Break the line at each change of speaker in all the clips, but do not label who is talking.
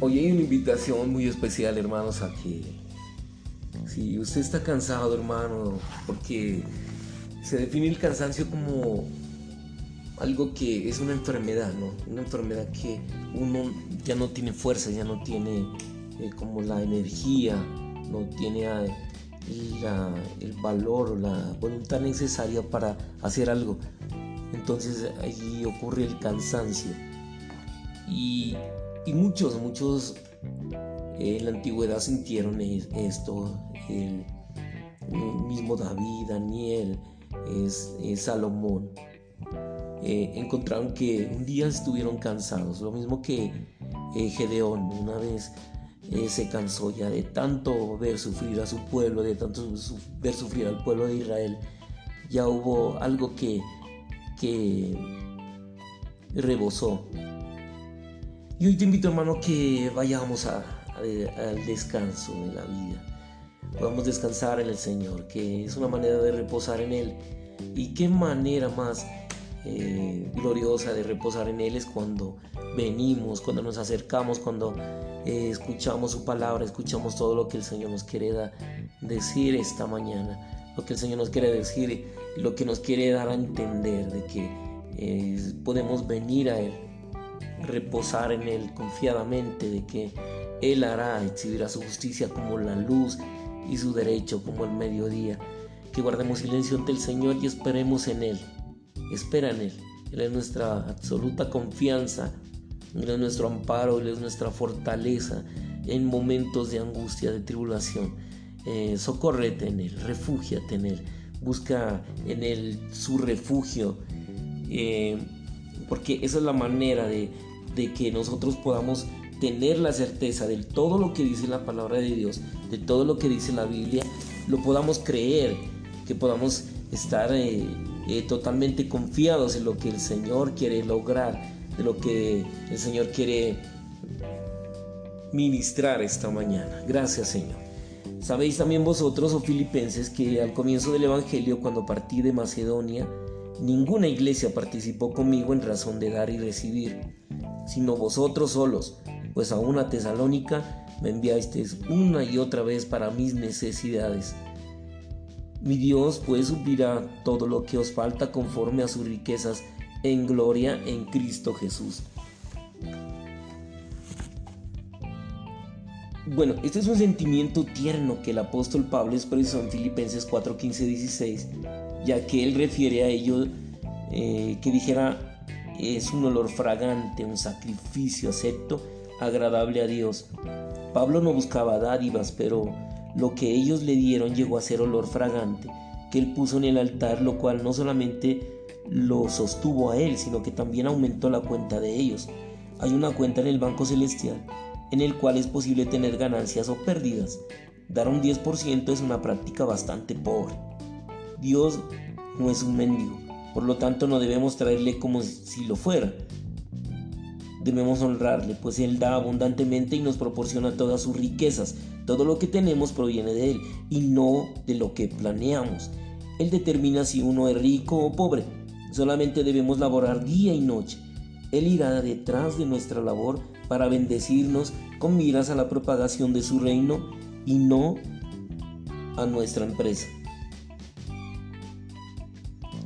Hoy hay una invitación muy especial, hermanos, a que si usted está cansado, hermano, porque se define el cansancio como algo que es una enfermedad, ¿no? Una enfermedad que uno ya no tiene fuerza, ya no tiene eh, como la energía, no tiene eh, el valor o la voluntad necesaria para hacer algo. Entonces ahí ocurre el cansancio. Y, muchos, muchos en la antigüedad sintieron esto. El, mismo David, Daniel, es, Salomón. Eh, encontraron que un día estuvieron cansados, lo mismo que eh, Gedeón una vez eh, se cansó ya de tanto ver sufrir a su pueblo, de tanto ver sufrir al pueblo de Israel, ya hubo algo que, que rebosó. Y hoy te invito hermano que vayamos al descanso de la vida. Podamos descansar en el Señor, que es una manera de reposar en Él. Y qué manera más eh, gloriosa de reposar en Él es cuando venimos, cuando nos acercamos, cuando eh, escuchamos su palabra, escuchamos todo lo que el Señor nos quiere decir esta mañana, lo que el Señor nos quiere decir, lo que nos quiere dar a entender de que eh, podemos venir a Él, reposar en Él confiadamente, de que Él hará, exhibirá su justicia como la luz y su derecho como el mediodía. Que guardemos silencio ante el Señor y esperemos en Él. Espera en Él. Él es nuestra absoluta confianza. Él es nuestro amparo. Él es nuestra fortaleza en momentos de angustia, de tribulación. Eh, socórrete en Él. Refúgiate en Él. Busca en Él su refugio. Eh, porque esa es la manera de, de que nosotros podamos tener la certeza de todo lo que dice la palabra de Dios, de todo lo que dice la Biblia, lo podamos creer, que podamos estar eh, eh, totalmente confiados en lo que el Señor quiere lograr, de lo que el Señor quiere ministrar esta mañana. Gracias Señor. Sabéis también vosotros, oh filipenses, que al comienzo del Evangelio, cuando partí de Macedonia, ninguna iglesia participó conmigo en razón de dar y recibir, sino vosotros solos pues a una tesalónica me enviasteis una y otra vez para mis necesidades. Mi Dios pues suplirá todo lo que os falta conforme a sus riquezas en gloria en Cristo Jesús. Bueno, este es un sentimiento tierno que el apóstol Pablo expresó en Filipenses 4, 15, 16, ya que él refiere a ello eh, que dijera es un olor fragante, un sacrificio acepto agradable a Dios. Pablo no buscaba dádivas, pero lo que ellos le dieron llegó a ser olor fragante, que él puso en el altar, lo cual no solamente lo sostuvo a él, sino que también aumentó la cuenta de ellos. Hay una cuenta en el Banco Celestial, en el cual es posible tener ganancias o pérdidas. Dar un 10% es una práctica bastante pobre. Dios no es un mendigo, por lo tanto no debemos traerle como si lo fuera, Debemos honrarle, pues Él da abundantemente y nos proporciona todas sus riquezas. Todo lo que tenemos proviene de Él y no de lo que planeamos. Él determina si uno es rico o pobre. Solamente debemos laborar día y noche. Él irá detrás de nuestra labor para bendecirnos con miras a la propagación de su reino y no a nuestra empresa.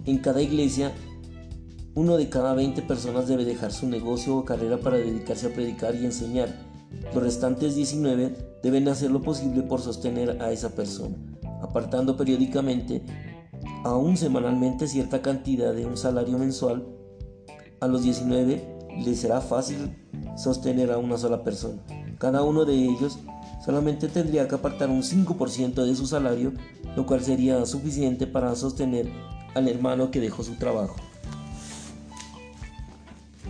En cada iglesia uno de cada 20 personas debe dejar su negocio o carrera para dedicarse a predicar y enseñar. Los restantes 19 deben hacer lo posible por sostener a esa persona, apartando periódicamente, aún semanalmente, cierta cantidad de un salario mensual. A los 19 les será fácil sostener a una sola persona. Cada uno de ellos solamente tendría que apartar un 5% de su salario, lo cual sería suficiente para sostener al hermano que dejó su trabajo.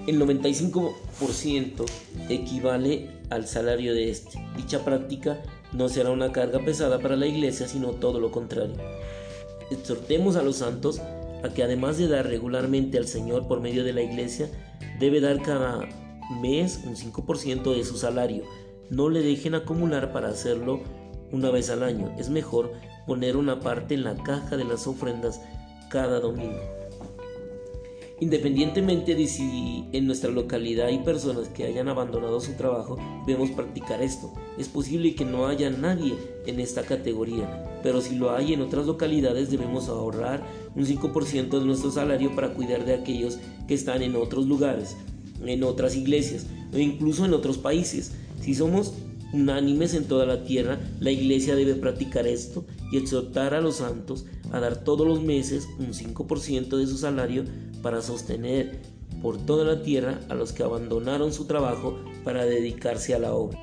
El 95% equivale al salario de este. Dicha práctica no será una carga pesada para la iglesia, sino todo lo contrario. Exhortemos a los santos a que además de dar regularmente al Señor por medio de la iglesia, debe dar cada mes un 5% de su salario. No le dejen acumular para hacerlo una vez al año. Es mejor poner una parte en la caja de las ofrendas cada domingo. Independientemente de si en nuestra localidad hay personas que hayan abandonado su trabajo, debemos practicar esto. Es posible que no haya nadie en esta categoría, pero si lo hay en otras localidades debemos ahorrar un 5% de nuestro salario para cuidar de aquellos que están en otros lugares, en otras iglesias o incluso en otros países. Si somos unánimes en toda la tierra, la iglesia debe practicar esto y exhortar a los santos a dar todos los meses un 5% de su salario para sostener por toda la tierra a los que abandonaron su trabajo para dedicarse a la obra.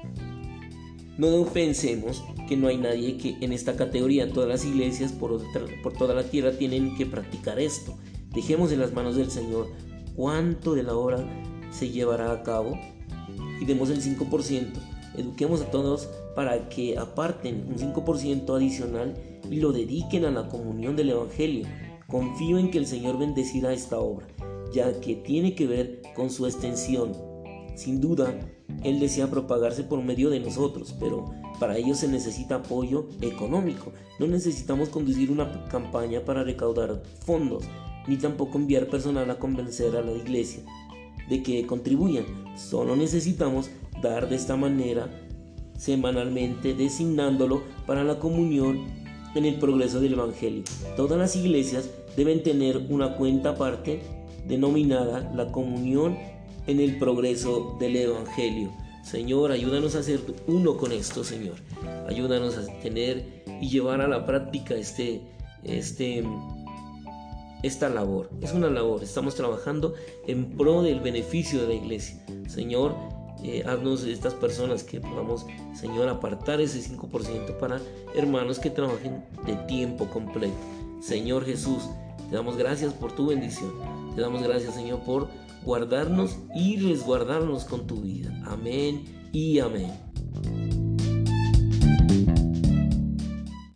No pensemos que no hay nadie que en esta categoría, todas las iglesias por, por toda la tierra tienen que practicar esto. Dejemos en las manos del Señor cuánto de la obra se llevará a cabo y demos el 5%. Eduquemos a todos para que aparten un 5% adicional y lo dediquen a la comunión del Evangelio Confío en que el Señor bendecirá esta obra, ya que tiene que ver con su extensión. Sin duda, Él desea propagarse por medio de nosotros, pero para ello se necesita apoyo económico. No necesitamos conducir una campaña para recaudar fondos, ni tampoco enviar personal a convencer a la iglesia de que contribuyan. Solo necesitamos dar de esta manera semanalmente designándolo para la comunión en el progreso del Evangelio. Todas las iglesias deben tener una cuenta aparte denominada la comunión en el progreso del Evangelio. Señor, ayúdanos a ser uno con esto, Señor. Ayúdanos a tener y llevar a la práctica este, este, esta labor. Es una labor. Estamos trabajando en pro del beneficio de la iglesia. Señor, eh, haznos estas personas que podamos, Señor, apartar ese 5% para hermanos que trabajen de tiempo completo. Señor Jesús, te damos gracias por tu bendición. Te damos gracias, Señor, por guardarnos y resguardarnos con tu vida. Amén y amén.